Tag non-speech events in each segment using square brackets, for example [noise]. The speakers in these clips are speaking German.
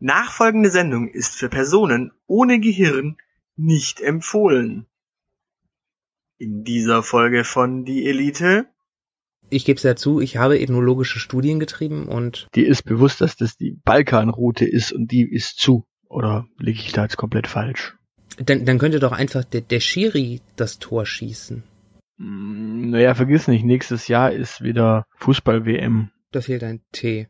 Nachfolgende Sendung ist für Personen ohne Gehirn nicht empfohlen. In dieser Folge von Die Elite. Ich gebe es ja zu, ich habe ethnologische Studien getrieben und. Dir ist bewusst, dass das die Balkanroute ist und die ist zu. Oder liege ich da jetzt komplett falsch? Dann, dann könnte doch einfach der, der Schiri das Tor schießen. Mm, Naja, vergiss nicht, nächstes Jahr ist wieder Fußball-WM. Da fehlt ein T.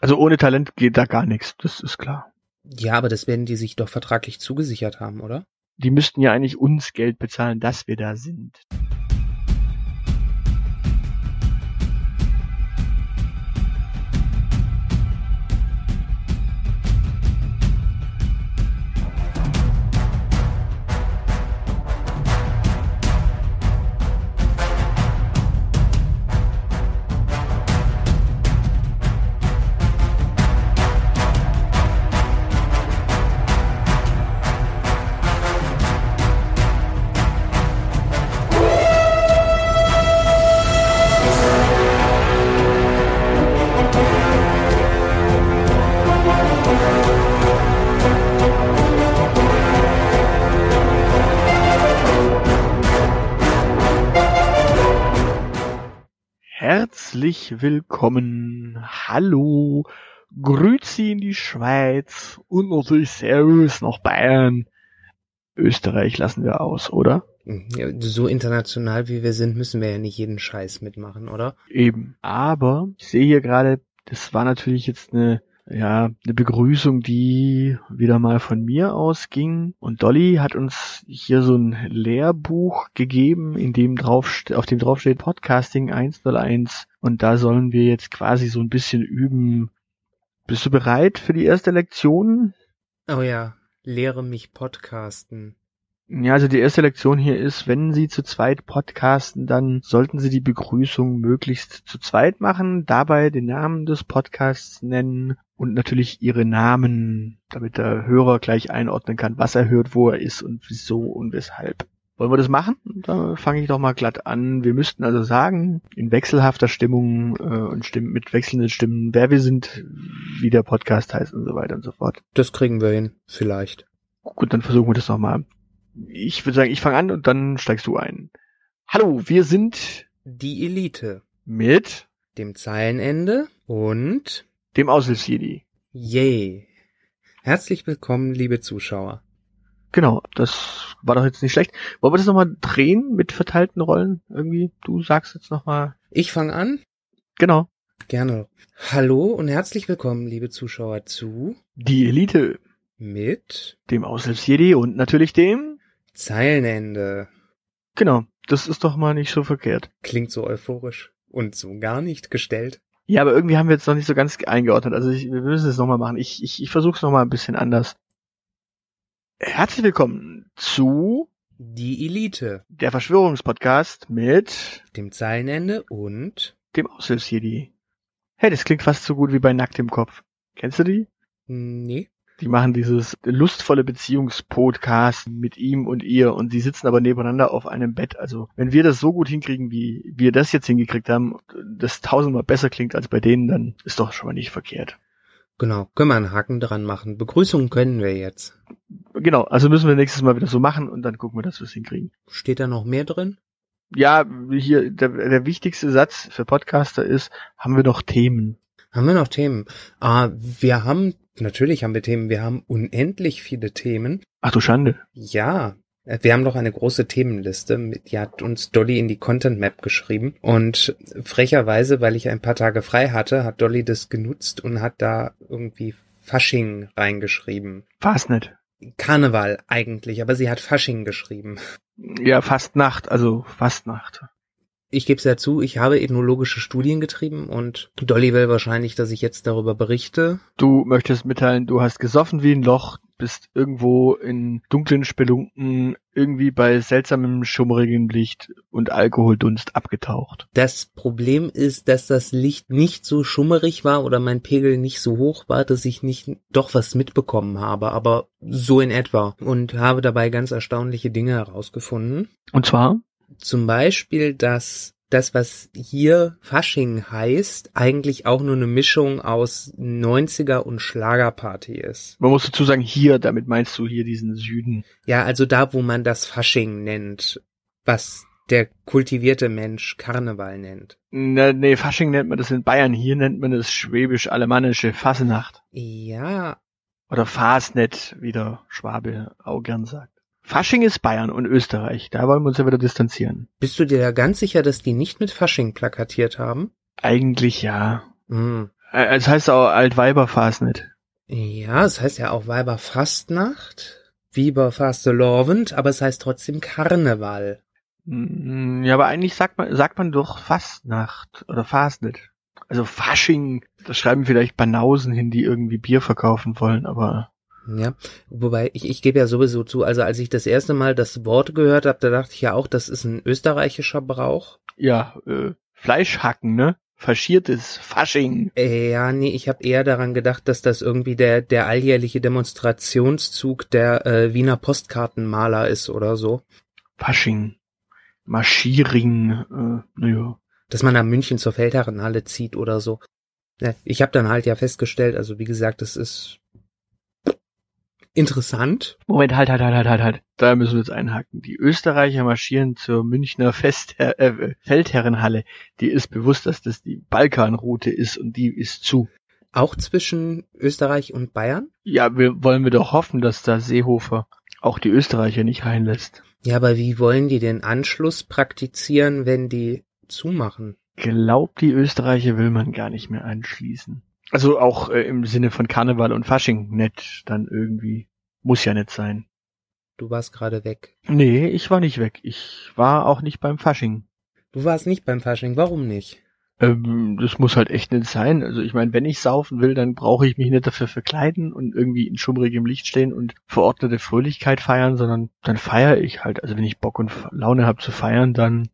Also ohne Talent geht da gar nichts, das ist klar. Ja, aber das werden die sich doch vertraglich zugesichert haben, oder? Die müssten ja eigentlich uns Geld bezahlen, dass wir da sind. Herzlich willkommen, hallo, Grüezi in die Schweiz und natürlich Servus nach Bayern. Österreich lassen wir aus, oder? Hm, Ja, so international wie wir sind, müssen wir ja nicht jeden Scheiß mitmachen, oder? Eben. Aber ich sehe hier gerade, das war natürlich jetzt eine, ja, eine Begrüßung, die wieder mal von mir ausging. Und Dolly hat uns hier so ein Lehrbuch gegeben, in dem drauf, auf dem drauf steht Podcasting 101. Und da sollen wir jetzt quasi so ein bisschen üben. Bist du bereit für die erste Lektion? Oh ja, lehre mich podcasten. Ja, also die erste Lektion hier ist, wenn Sie zu zweit podcasten, dann sollten Sie die Begrüßung möglichst zu zweit machen, dabei den Namen des Podcasts nennen und natürlich Ihre Namen, damit der Hörer gleich einordnen kann, was er hört, wo er ist und wieso und weshalb. Wollen wir das machen? Da fange ich doch mal glatt an. Wir müssten also sagen, in wechselhafter Stimmung äh, und Stimmen, mit wechselnden Stimmen, wer wir sind, wie der Podcast heißt und so weiter und so fort. Das kriegen wir hin, vielleicht. Gut, dann versuchen wir das nochmal. Ich würde sagen, ich fange an und dann steigst du ein. Hallo, wir sind Die Elite. mit Dem Zeilenende und dem Aushilfsjedi. yay. Herzlich willkommen, liebe Zuschauer. Genau, das war doch jetzt nicht schlecht. Wollen wir das nochmal drehen mit verteilten Rollen? Irgendwie, du sagst jetzt nochmal. Ich fange an. Genau. Gerne. Hallo und herzlich willkommen, liebe Zuschauer, zu Die Elite, mit dem Aushilfsjedi und natürlich dem. Zeilenende. Genau, das ist doch mal nicht so verkehrt. Klingt so euphorisch und so gar nicht gestellt. Ja, aber irgendwie haben wir jetzt noch nicht so ganz eingeordnet. Also ich, wir müssen es nochmal machen. Ich, ich, ich versuche es nochmal ein bisschen anders. Herzlich willkommen zu Die Elite. der Verschwörungspodcast mit Dem Zeilenende und dem Aushilfsjedi. Hey, das klingt fast so gut wie bei Nackt im Kopf. Kennst du die? nee. Die machen dieses lustvolle Beziehungspodcast mit ihm und ihr und sie sitzen aber nebeneinander auf einem Bett. Also wenn wir das so gut hinkriegen, wie wir das jetzt hingekriegt haben, das tausendmal besser klingt als bei denen, dann ist doch schon mal nicht verkehrt. Genau, können wir einen Haken dran machen. Begrüßung können wir jetzt. Genau, also müssen wir nächstes Mal wieder so machen und dann gucken wir, dass wir es hinkriegen. Steht da noch mehr drin? Ja, hier, der, der wichtigste Satz für Podcaster ist, haben wir noch Themen? Haben wir noch Themen? Ah, wir haben, natürlich haben wir Themen, wir haben unendlich viele Themen. Ach du Schande. Ja, äh, wir haben doch eine große Themenliste, die hat uns Dolly in die Content Map geschrieben und frecherweise, weil ich ein paar Tage frei hatte, hat Dolly das genutzt und hat da irgendwie Fasching reingeschrieben. War's nicht. Karneval eigentlich, aber sie hat Fasching geschrieben. Ja, Fastnacht, also Fastnacht. Ich gebe es ja zu, ich habe ethnologische Studien getrieben und Dolly will wahrscheinlich, dass ich jetzt darüber berichte. Du möchtest mitteilen, du hast gesoffen wie ein Loch, bist irgendwo in dunklen Spelunken, irgendwie bei seltsamem schummrigem Licht und Alkoholdunst abgetaucht. Das Problem ist, dass das Licht nicht so schummerig war oder mein Pegel nicht so hoch war, dass ich nicht doch was mitbekommen habe, aber so in etwa. Und habe dabei ganz erstaunliche Dinge herausgefunden. Und zwar? Zum Beispiel, dass das, was hier Fasching heißt, eigentlich auch nur eine Mischung aus 90er und Schlagerparty ist. Man muss dazu sagen, hier, damit meinst du hier diesen Süden. Ja, also da, wo man das Fasching nennt, was der kultivierte Mensch Karneval nennt. Ne, nee, Fasching nennt man das in Bayern, hier nennt man es schwäbisch-alemannische Fassenacht. Ja, Oder Fasnet, wie der Schwabe auch gern sagt. Fasching ist Bayern und Österreich, da wollen wir uns ja wieder distanzieren. bist du dir da ganz sicher, dass die nicht mit Fasching plakatiert haben? Eigentlich ja. Hm. Äh, Es heißt auch Altweiber Fasnet. Ja, es heißt ja auch Weiberfastnacht, Weiber Fastelovend, aber es heißt trotzdem Karneval. Mm, Ja, aber eigentlich sagt man, sagt man doch Fastnacht oder Fasnet. Also Fasching, das schreiben vielleicht Banausen hin, die irgendwie Bier verkaufen wollen, aber Ja, wobei ich, ich gebe ja sowieso zu, also als ich das erste Mal das Wort gehört habe, da dachte ich ja auch, das ist ein österreichischer Brauch. ja, äh, Fleischhacken, ne? Faschiertes Fasching. Äh, ja, nee, ich habe eher daran gedacht, dass das irgendwie der, der alljährliche Demonstrationszug der äh, Wiener Postkartenmaler ist oder so. Fasching. Marschiering, äh, naja. Dass man nach München zur Feldherrenhalle zieht oder so. Ich habe dann halt ja festgestellt, also wie gesagt, das ist interessant. Moment, halt, halt, halt, halt, halt, halt. Da müssen wir jetzt einhaken. Die Österreicher marschieren zur Münchner Fest äh, Feldherrenhalle. Die ist bewusst, dass das die Balkanroute ist und die ist zu. Auch zwischen Österreich und Bayern? Ja, wir wollen wir doch hoffen, dass da Seehofer auch die Österreicher nicht reinlässt. Ja, aber wie wollen die den Anschluss praktizieren, wenn die zumachen? Glaubt, die Österreicher will man gar nicht mehr anschließen. Also auch äh, im Sinne von Karneval und Fasching nett dann irgendwie. Muss ja nicht sein. Du warst gerade weg. Nee, ich war nicht weg. Ich war auch nicht beim Fasching. Du warst nicht beim Fasching, warum nicht? Ähm, das muss halt echt nicht sein. Also ich meine, wenn ich saufen will, dann brauche ich mich nicht dafür verkleiden und irgendwie in schummrigem Licht stehen und verordnete Fröhlichkeit feiern, sondern dann feiere ich halt. Also wenn ich Bock und Laune habe zu feiern, dann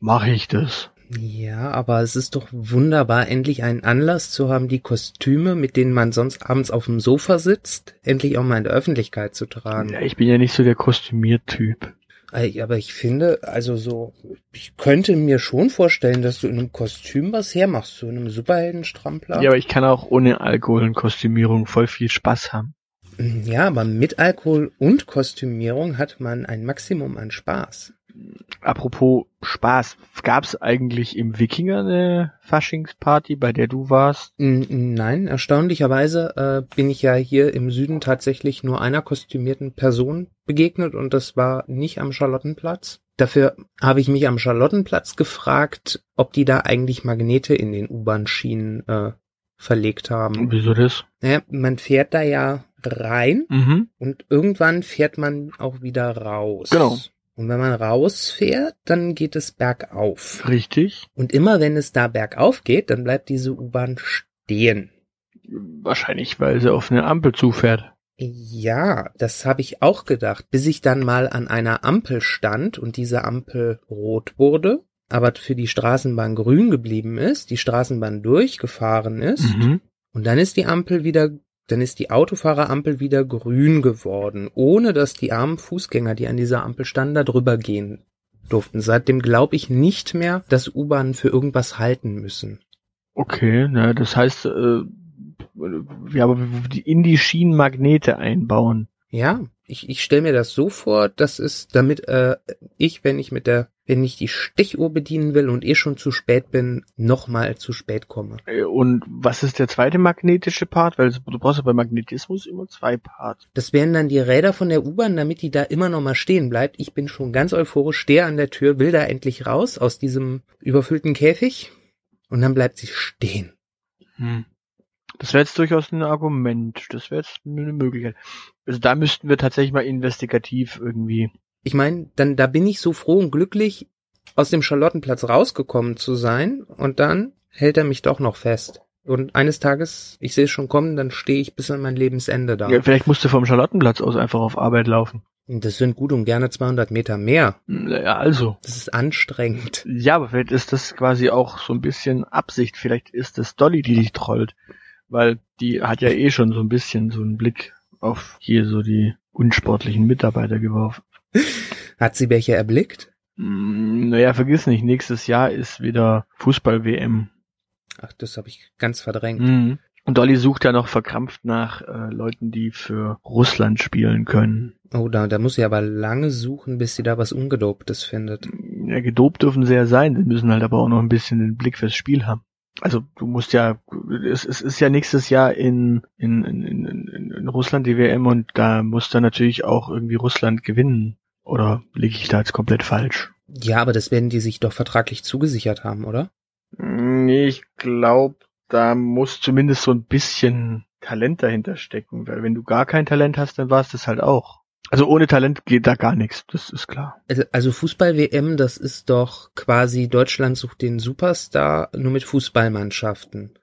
mache ich das. Ja, aber es ist doch wunderbar, endlich einen Anlass zu haben, die Kostüme, mit denen man sonst abends auf dem Sofa sitzt, endlich auch mal in der Öffentlichkeit zu tragen. Ja, ich bin ja nicht so der Kostümiertyp. Aber ich finde, also so, ich könnte mir schon vorstellen, dass du in einem Kostüm was hermachst, so in einem Superheldenstrampler. Ja, aber ich kann auch ohne Alkohol und Kostümierung voll viel Spaß haben. Ja, aber mit Alkohol und Kostümierung hat man ein Maximum an Spaß. Apropos Spaß, gab's eigentlich im Wikinger eine Faschingsparty, bei der du warst? N- Nein, erstaunlicherweise äh, bin ich ja hier im Süden tatsächlich nur einer kostümierten Person begegnet und das war nicht am Charlottenplatz. Dafür habe ich mich am Charlottenplatz gefragt, ob die da eigentlich Magnete in den U-Bahn-Schienen äh, verlegt haben. Wieso das? Naja, man fährt da ja rein Mhm. und irgendwann fährt man auch wieder raus. Genau. Und wenn man rausfährt, dann geht es bergauf. Richtig. Und immer wenn es da bergauf geht, dann bleibt diese U-Bahn stehen. Wahrscheinlich, weil sie auf eine Ampel zufährt. Ja, das habe ich auch gedacht, bis ich dann mal an einer Ampel stand und diese Ampel rot wurde, aber für die Straßenbahn grün geblieben ist, die Straßenbahn durchgefahren ist Mhm. und dann ist die Ampel wieder, dann ist die Autofahrerampel wieder grün geworden, ohne dass die armen Fußgänger, die an dieser Ampel standen, da drüber gehen durften. Seitdem glaube ich nicht mehr, dass U-Bahnen für irgendwas halten müssen. Okay, na, das heißt, äh, ja, aber in die Schienen Magnete einbauen. Ja, ich, ich stelle mir das so vor, dass es, damit äh, ich, wenn ich mit der, wenn ich die Stechuhr bedienen will und eh schon zu spät bin, nochmal zu spät komme. Äh, Und was ist der zweite magnetische Part? Weil du brauchst ja bei Magnetismus immer zwei Parts. Das wären dann die Räder von der U-Bahn, damit die da immer noch mal stehen bleibt. Ich bin schon ganz euphorisch, stehe an der Tür, will da endlich raus aus diesem überfüllten Käfig und dann bleibt sie stehen. Hm. Das wäre jetzt durchaus ein Argument. Das wäre jetzt eine Möglichkeit. Also da müssten wir tatsächlich mal investigativ irgendwie. Ich meine, dann da bin ich so froh und glücklich, aus dem Charlottenplatz rausgekommen zu sein und dann hält er mich doch noch fest. Und eines Tages, ich sehe es schon kommen, dann stehe ich bis an mein Lebensende da. Ja, vielleicht musst du vom Charlottenplatz aus einfach auf Arbeit laufen. Das sind gut und gerne 200 Meter mehr. Ja, also. Das ist anstrengend. Ja, aber vielleicht ist das quasi auch so ein bisschen Absicht. Vielleicht ist das Dolly, die dich trollt. Weil die hat ja eh schon so ein bisschen so einen Blick auf hier so die unsportlichen Mitarbeiter geworfen. Hat sie welche erblickt? Mm, Naja, vergiss nicht, nächstes Jahr ist wieder Fußball-WM. Ach, das habe ich ganz verdrängt. Mhm. Und Dolly sucht ja noch verkrampft nach äh, Leuten, die für Russland spielen können. Oh, da, da muss sie aber lange suchen, bis sie da was Ungedobtes findet. Ja, gedopt dürfen sie ja sein, sie müssen halt aber auch noch ein bisschen den Blick fürs Spiel haben. Also du musst ja, es, es ist ja nächstes Jahr in, in, in, in, in Russland die WM und da muss dann natürlich auch irgendwie Russland gewinnen. Oder liege ich da jetzt komplett falsch? Ja, aber das werden die sich doch vertraglich zugesichert haben, oder? Nee, ich glaube, da muss zumindest so ein bisschen Talent dahinter stecken, weil wenn du gar kein Talent hast, dann war es das halt auch. Also ohne Talent geht da gar nichts, das ist klar. Also, also Fußball-WM, das ist doch quasi Deutschland sucht den Superstar nur mit Fußballmannschaften.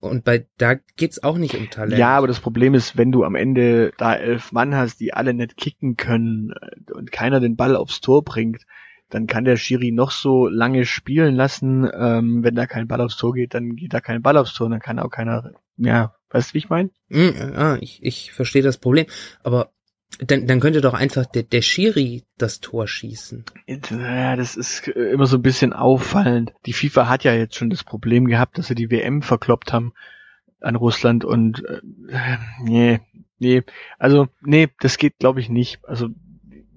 Und bei da geht's auch nicht um Talent. Ja, aber das Problem ist, wenn du am Ende da elf Mann hast, die alle nicht kicken können äh, und keiner den Ball aufs Tor bringt, dann kann der Schiri noch so lange spielen lassen. Ähm, wenn da kein Ball aufs Tor geht, dann geht da kein Ball aufs Tor, dann kann auch keiner. Ja, weißt du, wie ich meine? Hm, ah, ich, ich verstehe das Problem. Aber dann, dann könnte doch einfach der, der Schiri das Tor schießen. Ja, das ist äh, immer so ein bisschen auffallend. Die FIFA hat ja jetzt schon das Problem gehabt, dass sie die WM verkloppt haben an Russland und äh, nee, nee, also nee, das geht glaube ich nicht. Also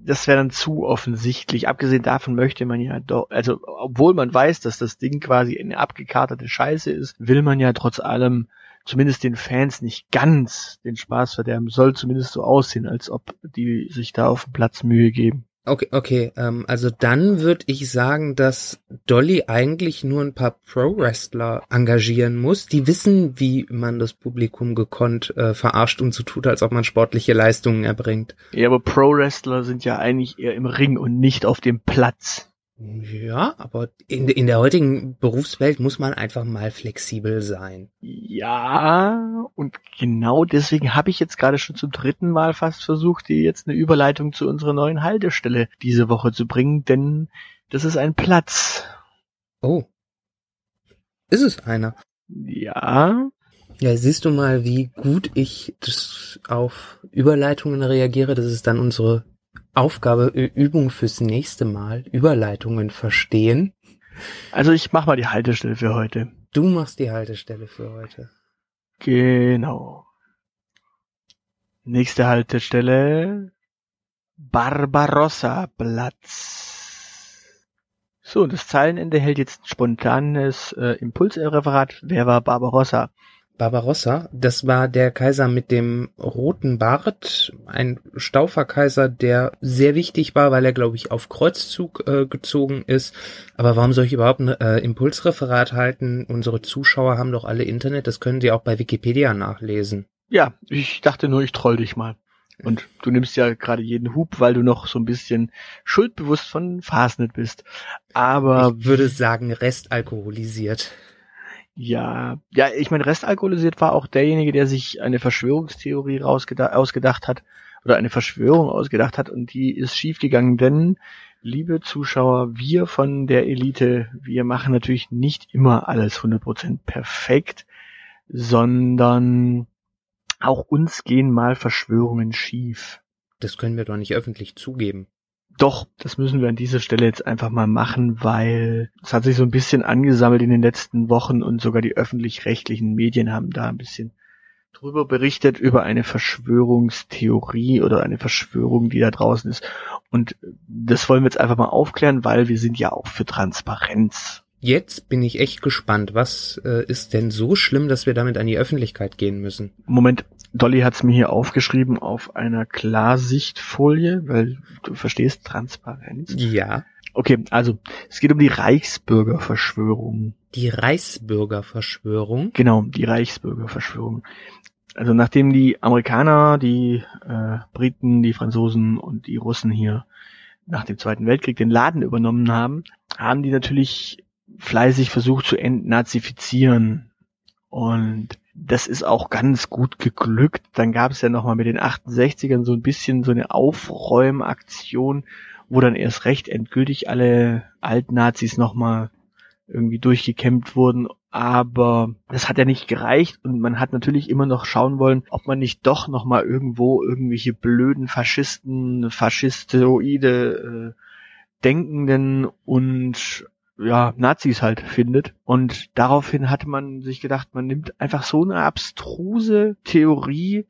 das wäre dann zu offensichtlich. Abgesehen davon möchte man ja doch, also obwohl man weiß, dass das Ding quasi eine abgekartete Scheiße ist, will man ja trotz allem zumindest den Fans nicht ganz den Spaß verderben. Soll zumindest so aussehen, als ob die sich da auf dem Platz Mühe geben. Okay, okay, ähm, also dann würde ich sagen, dass Dolly eigentlich nur ein paar Pro-Wrestler engagieren muss, die wissen, wie man das Publikum gekonnt äh, verarscht und so tut, als ob man sportliche Leistungen erbringt. Ja, aber Pro-Wrestler sind ja eigentlich eher im Ring und nicht auf dem Platz. Ja, aber in, in der heutigen Berufswelt muss man einfach mal flexibel sein. Ja, und genau deswegen habe ich jetzt gerade schon zum dritten Mal fast versucht, dir jetzt eine Überleitung zu unserer neuen Haltestelle diese Woche zu bringen, denn das ist ein Platz. Oh. Ist es einer? Ja, Ja, siehst du mal, wie gut ich das auf Überleitungen reagiere. Das ist dann unsere Aufgabe, Übung fürs nächste Mal. Überleitungen verstehen. also ich mach mal die Haltestelle für heute. Du machst die Haltestelle für heute. Genau. Nächste Haltestelle Barbarossa Platz. So, das Zeilenende hält jetzt ein spontanes äh, Impulsreferat. Wer war Barbarossa? Barbarossa, das war der Kaiser mit dem roten Bart, ein Stauferkaiser, der sehr wichtig war, weil er, glaube ich, auf Kreuzzug äh, gezogen ist. Aber warum soll ich überhaupt ein äh, Impulsreferat halten? Unsere Zuschauer haben doch alle Internet, das können sie auch bei Wikipedia nachlesen. Ja, ich dachte nur, ich troll dich mal. Und du nimmst ja gerade jeden Hub, weil du noch so ein bisschen schuldbewusst von Fastnet bist. Aber ich würde sagen, restalkoholisiert. Ja, ja, ich meine, restalkoholisiert war auch derjenige, der sich eine Verschwörungstheorie ausgedacht hat oder eine Verschwörung ausgedacht hat und die ist schiefgegangen, denn, liebe Zuschauer, wir von der Elite, wir machen natürlich nicht immer alles 100% perfekt, sondern auch uns gehen mal Verschwörungen schief. Das können wir doch nicht öffentlich zugeben. Doch, das müssen wir an dieser Stelle jetzt einfach mal machen, weil es hat sich so ein bisschen angesammelt in den letzten Wochen und sogar die öffentlich-rechtlichen Medien haben da ein bisschen drüber berichtet über eine Verschwörungstheorie oder eine Verschwörung, die da draußen ist. Und das wollen wir jetzt einfach mal aufklären, weil wir sind ja auch für Transparenz. Jetzt bin ich echt gespannt. Was äh, ist denn so schlimm, dass wir damit an die Öffentlichkeit gehen müssen? Moment, Dolly hat's mir hier aufgeschrieben auf einer Klarsichtfolie, weil du verstehst Transparenz. Ja. Okay, also es geht um die Reichsbürgerverschwörung. Die Reichsbürgerverschwörung. Genau, die Reichsbürgerverschwörung. Also nachdem die Amerikaner, die äh, Briten, die Franzosen und die Russen hier nach dem Zweiten Weltkrieg den Laden übernommen haben, haben die natürlich fleißig versucht zu entnazifizieren. Und das ist auch ganz gut geglückt. Dann gab es ja nochmal mit den 68ern so ein bisschen so eine Aufräumaktion, wo dann erst recht endgültig alle Altnazis nochmal irgendwie durchgekämmt wurden. Aber das hat ja nicht gereicht und man hat natürlich immer noch schauen wollen, ob man nicht doch nochmal irgendwo irgendwelche blöden Faschisten, Faschistoide, äh, denkenden und ja, Nazis halt findet. Und daraufhin hatte man sich gedacht, man nimmt einfach so eine abstruse Theorie,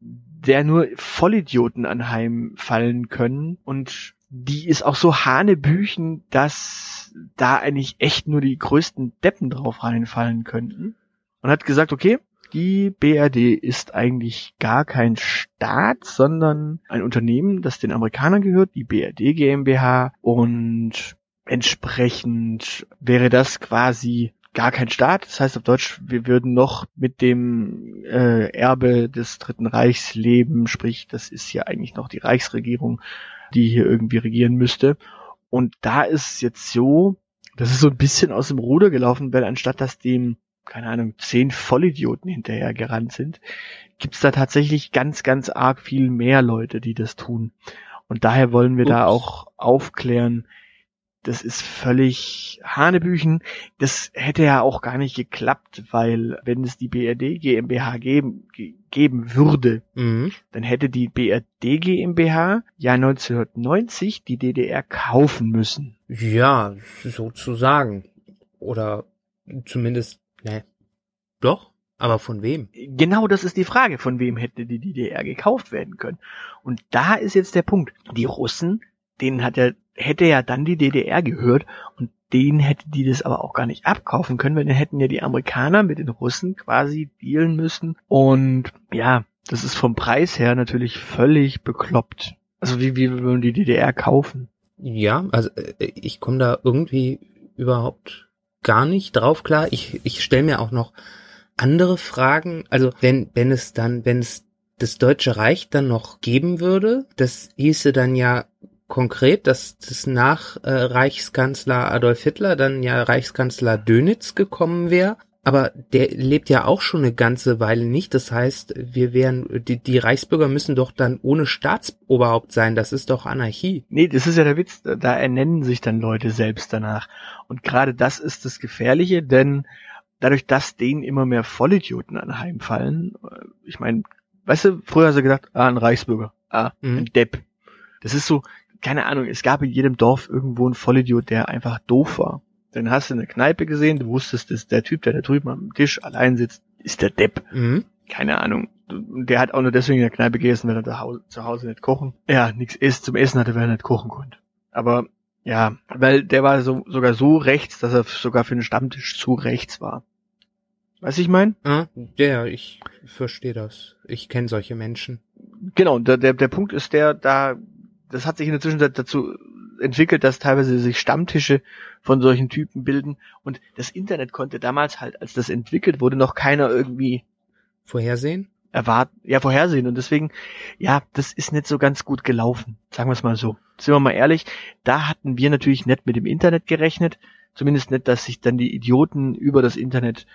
der nur Vollidioten anheimfallen können und die ist auch so hanebüchen, dass da eigentlich echt nur die größten Deppen drauf reinfallen könnten. Und hat gesagt, okay, die BRD ist eigentlich gar kein Staat, sondern ein Unternehmen, das den Amerikanern gehört, die BRD GmbH und entsprechend wäre das quasi gar kein Staat. Das heißt auf Deutsch, wir würden noch mit dem äh, Erbe des Dritten Reichs leben, sprich, das ist ja eigentlich noch die Reichsregierung, die hier irgendwie regieren müsste. Und da ist jetzt so, das ist so ein bisschen aus dem Ruder gelaufen, weil anstatt dass dem keine Ahnung, zehn Vollidioten hinterher gerannt sind, gibt's da tatsächlich ganz, ganz arg viel mehr Leute, die das tun. Und daher wollen wir Ups. da auch aufklären, das ist völlig Hanebüchen. Das hätte ja auch gar nicht geklappt, weil wenn es die BRD GmbH geben, geben würde, mhm. dann hätte die BRD GmbH ja 1990 die DDR kaufen müssen. Ja, sozusagen. Oder zumindest Nee. Doch? Aber von wem? Genau das ist die Frage. Von wem hätte die DDR gekauft werden können? Und da ist jetzt der Punkt. Die Russen, denen hat ja, hätte ja dann die DDR gehört und denen hätte die das aber auch gar nicht abkaufen können, weil dann hätten ja die Amerikaner mit den Russen quasi dealen müssen. Und ja, das ist vom Preis her natürlich völlig bekloppt. Also wie, wie würden die DDR kaufen? Ja, also äh, ich komme da irgendwie überhaupt gar nicht drauf klar. Ich, ich stelle mir auch noch andere Fragen. Also wenn, wenn es dann, wenn es das Deutsche Reich dann noch geben würde, das hieße dann ja konkret, dass das nach äh, Reichskanzler Adolf Hitler dann ja Reichskanzler Dönitz gekommen wäre. Aber der lebt ja auch schon eine ganze Weile nicht. Das heißt, wir wären, die, die Reichsbürger müssen doch dann ohne Staatsoberhaupt sein. Das ist doch Anarchie. Nee, das ist ja der Witz. Da ernennen sich dann Leute selbst danach. Und gerade das ist das Gefährliche, denn dadurch, dass denen immer mehr Vollidioten anheimfallen, äh, ich meine, weißt du, früher hast du gedacht, ah, ein Reichsbürger, ah, mhm. ein Depp. Das ist so, keine Ahnung, es gab in jedem Dorf irgendwo einen Vollidiot, der einfach doof war. Dann hast du eine Kneipe gesehen, du wusstest, dass der Typ, der da drüben am Tisch allein sitzt, ist der Depp. Mhm. Keine Ahnung. Der hat auch nur deswegen in der Kneipe gegessen, weil er zu Hause nicht kochen. Ja, nichts isst zum Essen hatte, weil er nicht kochen konnte. Aber ja, weil der war so, sogar so rechts, dass er sogar für den Stammtisch zu rechts war. Weißt du, ich mein? Ah, ja, ich verstehe das. Ich kenne solche Menschen. Genau, der, der, der Punkt ist der, da, das hat sich in der Zwischenzeit dazu entwickelt, dass teilweise sich Stammtische von solchen Typen bilden. Und das Internet konnte damals halt, als das entwickelt wurde, noch keiner irgendwie vorhersehen. Erwarten, ja, vorhersehen. Und deswegen, ja, das ist nicht so ganz gut gelaufen. Sagen wir es mal so. Sind wir mal ehrlich, da hatten wir natürlich nicht mit dem Internet gerechnet. Zumindest nicht, dass sich dann die Idioten über das Internet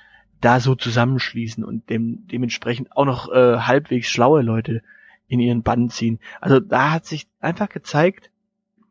da so zusammenschließen und dem, dementsprechend auch noch äh, halbwegs schlaue Leute in ihren Bann ziehen. Also da hat sich einfach gezeigt,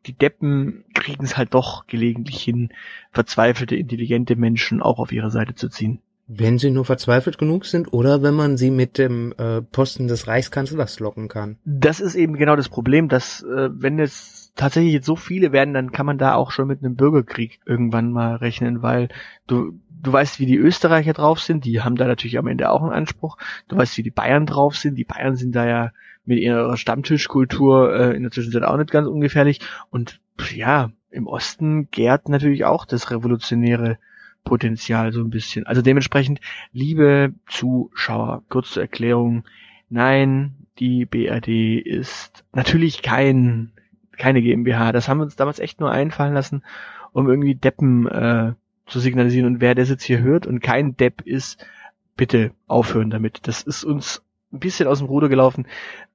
die Deppen kriegen es halt doch gelegentlich hin, verzweifelte, intelligente Menschen auch auf ihre Seite zu ziehen. Wenn sie nur verzweifelt genug sind oder wenn man sie mit dem äh, Posten des Reichskanzlers locken kann. Das ist eben genau das Problem, dass äh, wenn es tatsächlich jetzt so viele werden, dann kann man da auch schon mit einem Bürgerkrieg irgendwann mal rechnen, weil du du weißt, wie die Österreicher drauf sind, die haben da natürlich am Ende auch einen Anspruch. Du weißt, wie die Bayern drauf sind, die Bayern sind da ja mit ihrer Stammtischkultur äh, in der Zwischenzeit auch nicht ganz ungefährlich. Und ja, im Osten gärt natürlich auch das revolutionäre Potenzial so ein bisschen. Also dementsprechend, liebe Zuschauer, kurz zur Erklärung, nein, die BRD ist natürlich kein keine GmbH. Das haben wir uns damals echt nur einfallen lassen, um irgendwie Deppen äh, zu signalisieren. Und wer das jetzt hier hört und kein Depp ist, bitte aufhören damit. Das ist uns ein bisschen aus dem Ruder gelaufen.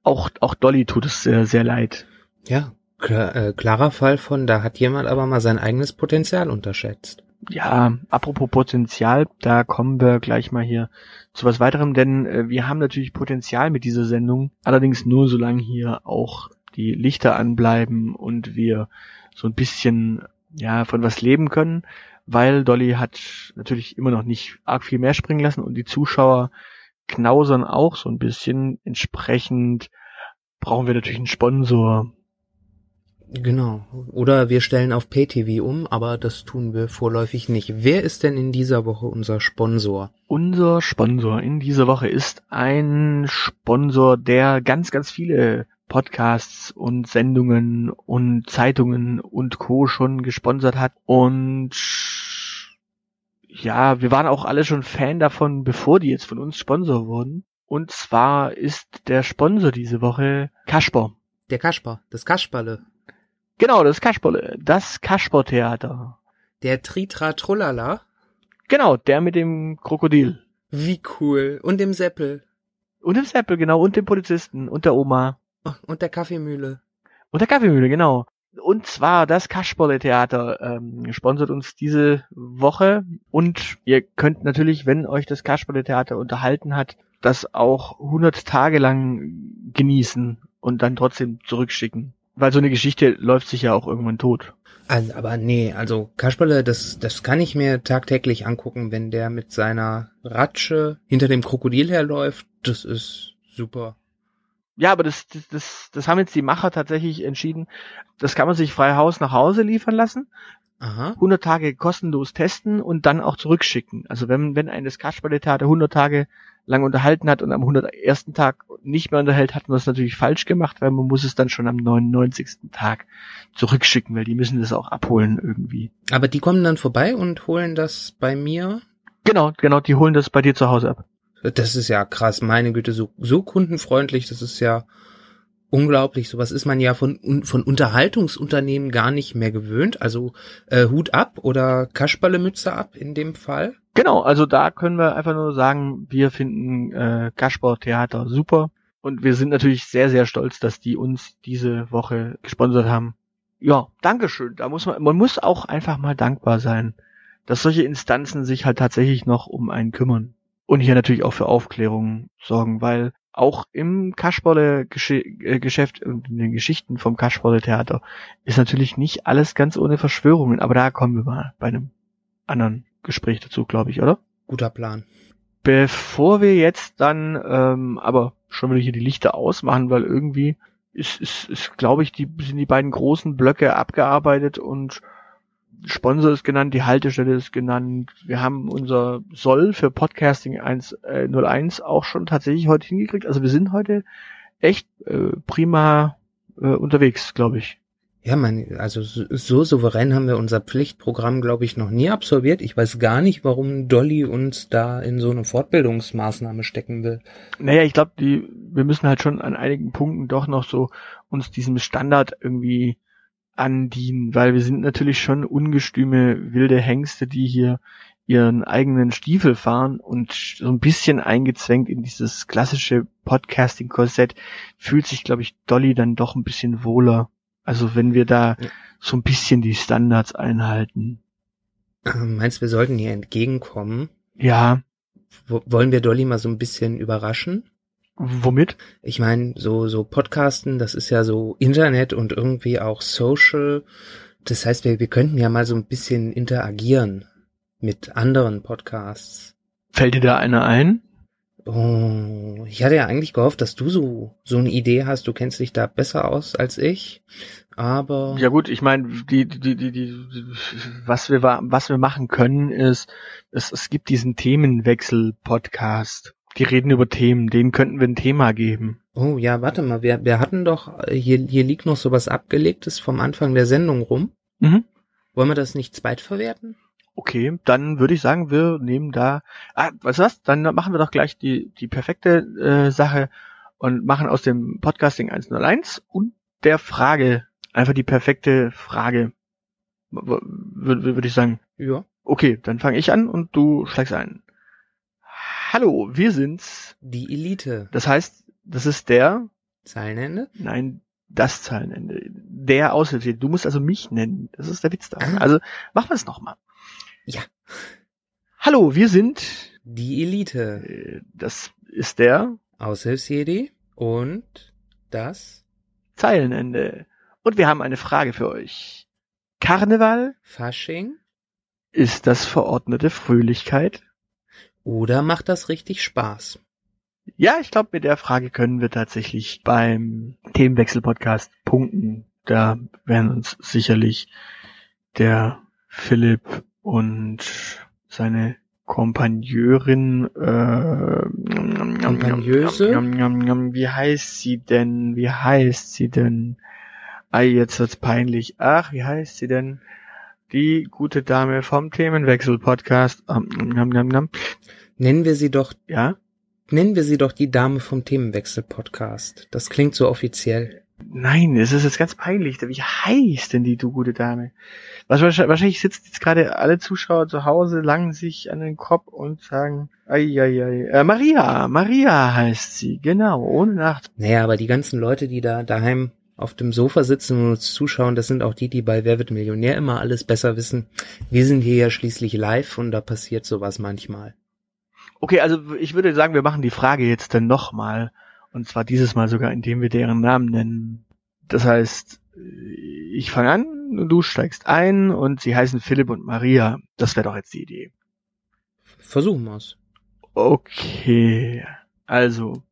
Auch, auch Dolly tut es sehr, sehr leid. Ja, klar, äh, klarer Fall von, da hat jemand aber mal sein eigenes Potenzial unterschätzt. Ja, apropos Potenzial, da kommen wir gleich mal hier zu was weiterem, denn äh, wir haben natürlich Potenzial mit dieser Sendung, allerdings nur solange hier auch die Lichter anbleiben und wir so ein bisschen ja von was leben können, weil Dolly hat natürlich immer noch nicht arg viel mehr springen lassen und die Zuschauer knausern auch so ein bisschen. Entsprechend brauchen wir natürlich einen Sponsor. Genau. Oder wir stellen auf PayTV um, aber das tun wir vorläufig nicht. Wer ist denn in dieser Woche unser Sponsor? Unser Sponsor in dieser Woche ist ein Sponsor, der ganz, ganz viele Podcasts und Sendungen und Zeitungen und Co. schon gesponsert hat. Und ja, wir waren auch alle schon Fan davon, bevor die jetzt von uns Sponsor wurden. Und zwar ist der Sponsor diese Woche Kasper. Der Kasper, das Kasperle. Genau, das Kasperle, das Kaspertheater. Der Tritra Trullala. Genau, der mit dem Krokodil. Wie cool. Und dem Seppel. Und dem Seppel, genau, und dem Polizisten und der Oma. Oh, und der Kaffeemühle. Und der Kaffeemühle, genau. Und zwar das Kasperle Theater ähm, sponsert uns diese Woche und ihr könnt natürlich, wenn euch das Kasperle Theater unterhalten hat, das auch 100 Tage lang genießen und dann trotzdem zurückschicken. Weil so eine Geschichte läuft sich ja auch irgendwann tot. Also, aber nee, also Kasperle, das, das kann ich mir tagtäglich angucken, wenn der mit seiner Ratsche hinter dem Krokodil herläuft. Das ist super. Ja, aber das, das, das, das haben jetzt die Macher tatsächlich entschieden. Das kann man sich frei Haus nach Hause liefern lassen. Aha. 100 Tage kostenlos testen und dann auch zurückschicken. Also wenn, wenn ein das Kasperle-Theater 100 Tage lang unterhalten hat und am 101. Tag nicht mehr unterhält, hat man das natürlich falsch gemacht, weil man muss es dann schon am 99. Tag zurückschicken, weil die müssen das auch abholen irgendwie. Aber die kommen dann vorbei und holen das bei mir? Genau, genau, die holen das bei dir zu Hause ab. Das ist ja krass, meine Güte, so, so kundenfreundlich, das ist ja unglaublich. Sowas ist man ja von, von Unterhaltungsunternehmen gar nicht mehr gewöhnt. Also äh, Hut ab oder Kasperlemütze ab in dem Fall. Genau, also da können wir einfach nur sagen, wir finden äh, Kasper Theater super und wir sind natürlich sehr, sehr stolz, dass die uns diese Woche gesponsert haben. Ja, Dankeschön. Da muss man, man muss auch einfach mal dankbar sein, dass solche Instanzen sich halt tatsächlich noch um einen kümmern. Und hier natürlich auch für Aufklärung sorgen, weil auch im Kasperle-Geschäft und in den Geschichten vom Kasperle-Theater ist natürlich nicht alles ganz ohne Verschwörungen, aber da kommen wir mal bei einem anderen Gespräch dazu, glaube ich, oder? Guter Plan. Bevor wir jetzt dann ähm, aber schon wieder hier die Lichter ausmachen, weil irgendwie ist, ist, ist glaube ich, die sind die beiden großen Blöcke abgearbeitet und Sponsor ist genannt, die Haltestelle ist genannt. Wir haben unser Soll für Podcasting 1, äh, 01 auch schon tatsächlich heute hingekriegt. Also wir sind heute echt äh, prima äh, unterwegs, glaube ich. Ja, mein, also so souverän haben wir unser Pflichtprogramm, glaube ich, noch nie absolviert. Ich weiß gar nicht, warum Dolly uns da in so eine Fortbildungsmaßnahme stecken will. Naja, ich glaube, die, wir müssen halt schon an einigen Punkten doch noch so uns diesem Standard irgendwie andienen, weil wir sind natürlich schon ungestüme wilde Hengste, die hier ihren eigenen Stiefel fahren und so ein bisschen eingezwängt in dieses klassische Podcasting-Korsett fühlt sich, glaube ich, Dolly dann doch ein bisschen wohler. Also wenn wir da ja. so ein bisschen die Standards einhalten. Meinst du, wir sollten ihr entgegenkommen? Ja. W wollen wir Dolly mal so ein bisschen überraschen? Womit? Ich meine, so, so Podcasten, das ist ja so Internet und irgendwie auch Social. Das heißt, wir, wir könnten ja mal so ein bisschen interagieren mit anderen Podcasts. Fällt dir da einer ein? Oh, ich hatte ja eigentlich gehofft, dass du so, so eine Idee hast. Du kennst dich da besser aus als ich. Aber. Ja gut, ich meine, die, die, die, die, was wir, was wir machen können, ist, es, es gibt diesen Themenwechsel-Podcast. Die reden über Themen, denen könnten wir ein Thema geben. Oh ja, warte mal, wir, wir hatten doch, hier, hier liegt noch sowas abgelegtes vom Anfang der Sendung rum. Mhm. Wollen wir das nicht zweitverwerten? Okay, dann würde ich sagen, wir nehmen da, ah, weißt du was, dann machen wir doch gleich die, die perfekte äh, Sache und machen aus dem Podcasting 101 und der Frage einfach die perfekte Frage, würde würd ich sagen. Ja. Okay, dann fange ich an und du schlägst ein. Hallo, wir sind's. Die Elite. Das heißt, das ist der Zeilenende? Nein, das Zeilenende. Der Aushilfe. Du musst also mich nennen. Das ist der Witz da. Ah. Also machen wir es nochmal. Ja. Hallo, wir sind die Elite. Äh, das ist der Aushilfsjedi und das Zeilenende. Und wir haben eine Frage für euch. Karneval? Fasching? Ist das verordnete Fröhlichkeit? Oder macht das richtig Spaß? Ja, ich glaube, mit der Frage können wir tatsächlich beim Themenwechsel-Podcast punkten. da werden uns sicherlich der Philipp und seine Kompagneurin, äh, Kompagneuse? wie heißt sie denn? Wie heißt sie denn? Ei, jetzt wird's peinlich. Ach, wie heißt sie denn? Die gute Dame vom Themenwechsel-Podcast. Ähm. Nennen wir sie doch, Ja? nennen wir sie doch die Dame vom Themenwechsel-Podcast. Das klingt so offiziell. Nein, es ist jetzt ganz peinlich. Wie heißt denn die du gute Dame? Wahrscheinlich, wahrscheinlich sitzen jetzt gerade alle Zuschauer zu Hause, langen sich an den Kopf und sagen, ei, ei, ei. Äh, Maria, Maria heißt sie, genau, ohne Nacht. Naja, aber die ganzen Leute, die da daheim auf dem Sofa sitzen und uns zuschauen, das sind auch die, die bei Wer wird Millionär immer alles besser wissen. Wir sind hier ja schließlich live und da passiert sowas manchmal. Okay, also ich würde sagen, wir machen die Frage jetzt dann nochmal. Und zwar dieses Mal sogar, indem wir deren Namen nennen. Das heißt, ich fange an und du steigst ein und sie heißen Philipp und Maria. Das wäre doch jetzt die Idee. Versuchen wir's. Okay, also.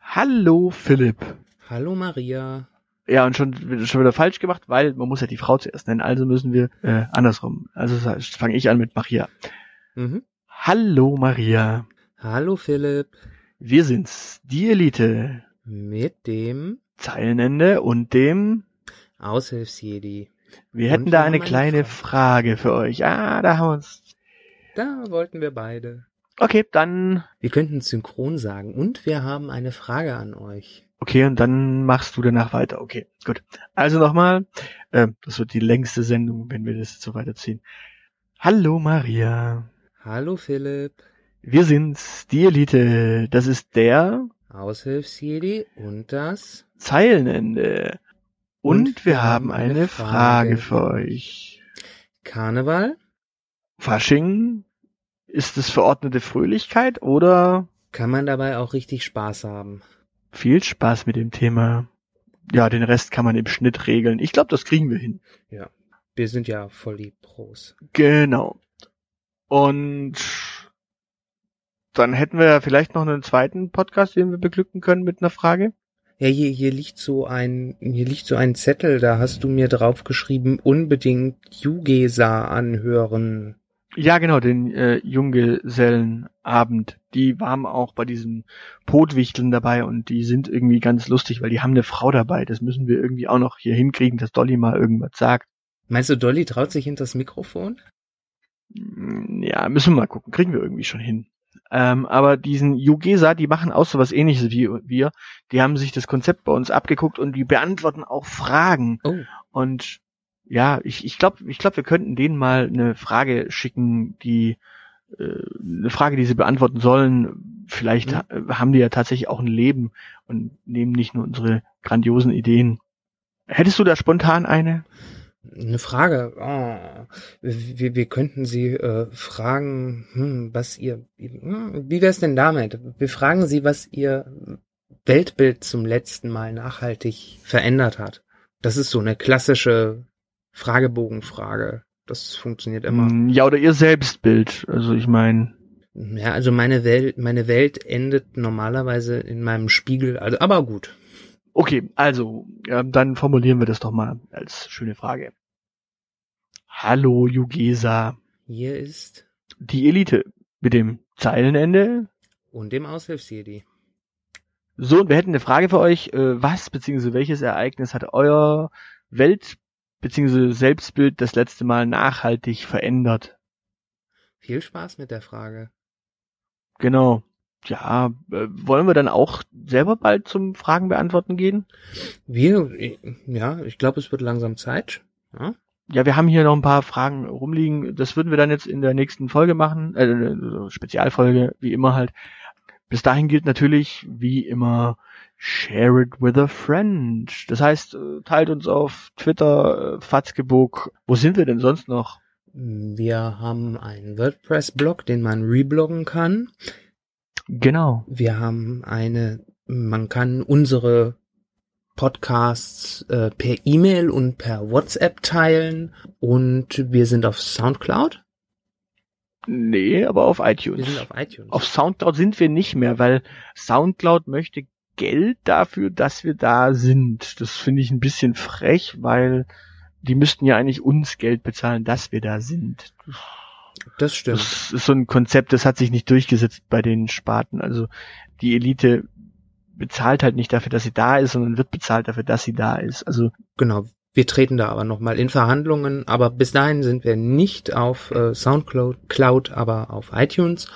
Hallo Philipp. Hallo Maria. Ja, und schon, schon wieder falsch gemacht, weil man muss ja die Frau zuerst nennen, also müssen wir äh, andersrum. Also fange ich an mit Maria. Mhm. Hallo Maria. Hallo Philipp. Wir sind's, die Elite. Mit dem Zeilenende und dem Aushilfsjedi. Wir Und hätten wir da eine eine kleine Frage für euch. Ah, da haben wir uns. Da wollten wir beide. Okay, dann. Wir könnten synchron sagen. Und wir haben eine Frage an euch. Okay, und dann machst du danach weiter. Okay, gut. Also nochmal. Äh, das wird die längste Sendung, wenn wir das jetzt so weiterziehen. Hallo Maria. Hallo Philipp. Wir sind's, die Elite. Das ist der Aushilfsjedi und das Zeilenende. Und, wir haben eine Frage für euch. Karneval. Fasching, ist es verordnete Fröhlichkeit oder Kann man dabei auch richtig Spaß haben. viel Spaß mit dem Thema? Ja, den Rest kann man im Schnitt regeln. Ich glaube, das kriegen wir hin. Wir sind ja voll die Pros. Genau. Und dann hätten wir ja vielleicht noch einen zweiten Podcast, den wir beglücken können mit einer Frage. Ja, hier, hier liegt so ein, hier liegt so ein Zettel, da hast du mir draufgeschrieben, unbedingt Jugesa anhören. Ja, genau, den äh, Junggesellenabend. Die waren auch bei diesen Potwichteln dabei und die sind irgendwie ganz lustig, weil die haben eine Frau dabei. Das müssen wir irgendwie auch noch hier hinkriegen, dass Dolly mal irgendwas sagt. Meinst du, Dolly traut sich hinters Mikrofon? Mm, Ja, müssen wir mal gucken. Kriegen wir irgendwie schon hin. Ähm, aber diesen Jugesa, die machen auch so was ähnliches wie wir. Die haben sich das Konzept bei uns abgeguckt und die beantworten auch Fragen. Oh, Und ja, ich, ich glaube, ich glaub, wir könnten denen mal eine Frage schicken, die äh, eine Frage, die sie beantworten sollen. Vielleicht Mhm. ha haben die ja tatsächlich auch ein Leben und nehmen nicht nur unsere grandiosen Ideen. Hättest du da spontan eine? eine Frage. Oh, wir, wir könnten sie äh, fragen, hm, was ihr, hm, wie wär's denn damit? Wir fragen sie, was ihr Weltbild zum letzten Mal nachhaltig verändert hat. Das ist so eine klassische Fragebogenfrage. Das funktioniert immer. Mm, Ja, oder ihr Selbstbild. Also ich meine, Ja, also meine Welt, meine Welt endet normalerweise in meinem Spiegel. Also, aber gut. okay, also ähm, dann formulieren wir das doch mal als schöne Frage. Hallo Jugesa, Hier ist die Elite mit dem Zeilenende und dem Aushilfsjedi. So, und wir hätten eine Frage für euch. Äh, was bzw. welches Ereignis hat euer Welt- bzw. Selbstbild das letzte Mal nachhaltig verändert? Viel Spaß mit der Frage. Genau. Ja, äh, wollen wir dann auch selber bald zum Fragen beantworten gehen? Wir, ja, ich glaube, es wird langsam Zeit. Ja? Ja, wir haben hier noch ein paar Fragen rumliegen. Das würden wir dann jetzt in der nächsten Folge machen. Äh, so Spezialfolge, wie immer halt. Bis dahin gilt natürlich, wie immer, share it with a friend. Das heißt, äh, teilt uns auf Twitter, äh, Fatzkebook. Wo sind wir denn sonst noch? Wir haben einen WordPress-Blog, den man rebloggen kann. Genau. Wir haben eine, man kann unsere Podcasts äh, per E-Mail und per WhatsApp teilen und wir sind auf Soundcloud. Nee, aber auf Wir iTunes. sind auf iTunes. Auf Soundcloud sind wir nicht mehr, weil Soundcloud möchte Geld dafür, dass wir da sind. Das finde ich ein bisschen frech, weil die müssten ja eigentlich uns Geld bezahlen, dass wir da sind. Das stimmt. Das ist so ein Konzept, das hat sich nicht durchgesetzt bei den Sparten. Also die Elite bezahlt halt nicht dafür, dass sie da ist, sondern wird bezahlt dafür, dass sie da ist. Also genau. Wir treten da aber nochmal in Verhandlungen, aber bis dahin sind wir nicht auf äh, Soundcloud, Cloud, aber auf iTunes.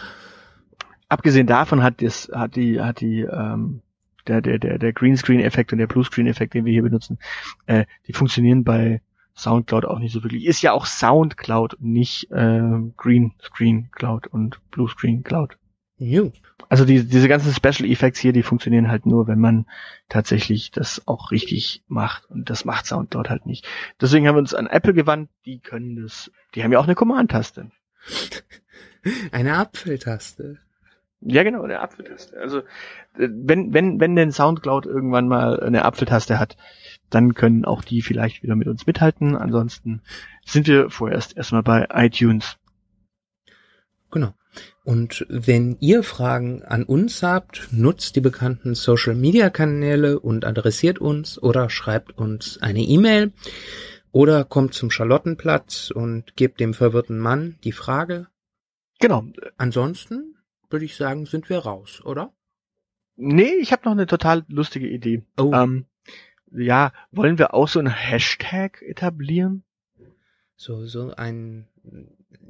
Abgesehen davon hat das, hat die, hat die, ähm, der, der, der, der Greenscreen-Effekt und der Bluescreen-Effekt, den wir hier benutzen, äh, die funktionieren bei Soundcloud auch nicht so wirklich. Ist ja auch Soundcloud, nicht äh, Greenscreen Cloud und Bluescreen Cloud. Jo. Also die, diese ganzen Special Effects hier, die funktionieren halt nur, wenn man tatsächlich das auch richtig macht. Und das macht Soundcloud halt nicht. Deswegen haben wir uns an Apple gewandt, die können das. Die haben ja auch eine Command-Taste. [laughs] Eine Apfeltaste. Ja, genau, eine Apfeltaste. Also äh, wenn, wenn, wenn denn Soundcloud irgendwann mal eine Apfeltaste hat, dann können auch die vielleicht wieder mit uns mithalten. Ansonsten sind wir vorerst erstmal bei iTunes. Genau. Und wenn ihr Fragen an uns habt, nutzt die bekannten Social Media Kanäle und adressiert uns oder schreibt uns eine E-Mail oder kommt zum Charlottenplatz und gebt dem verwirrten Mann die Frage. Genau. Ansonsten würde ich sagen, sind wir raus, oder? Nee, ich habe noch eine total lustige Idee. Oh. Ähm, ja, wollen wir auch so einen Hashtag etablieren? So, so ein,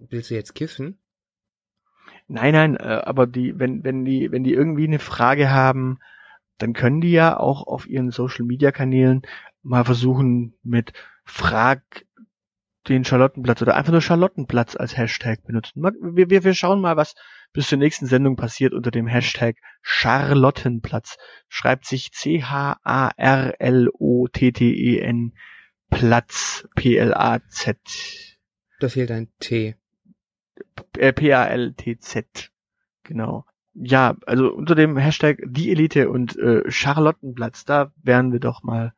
willst du jetzt kiffen? Nein, nein, äh, aber die, wenn, wenn die, wenn die irgendwie eine Frage haben, dann können die ja auch auf ihren Social Media Kanälen mal versuchen mit Frag den Charlottenplatz oder einfach nur Charlottenplatz als Hashtag benutzen. Wir, wir, wir schauen mal, was bis zur nächsten Sendung passiert unter dem Hashtag Charlottenplatz. Schreibt sich C-H-A-R-L-O-T-T-E-N Platz P-L-A-Z. Da fehlt ein T. Äh, P-A-L-T-Z. Genau. Ja, also unter dem Hashtag die Elite und äh, Charlottenplatz, da werden wir doch mal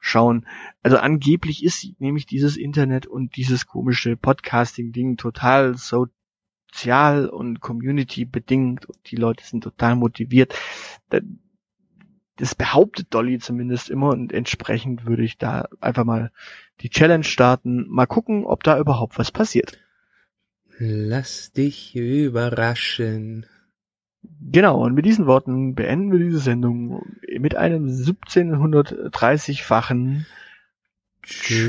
schauen. Also angeblich ist nämlich dieses Internet und dieses komische Podcasting-Ding total sozial und Community bedingt und die Leute sind total motiviert. Das behauptet Dolly zumindest immer und entsprechend würde ich da einfach mal die Challenge starten. Mal gucken, ob da überhaupt was passiert. Lass dich überraschen. Genau, und mit diesen Worten beenden wir diese Sendung mit einem 1730-fachen Tschüss.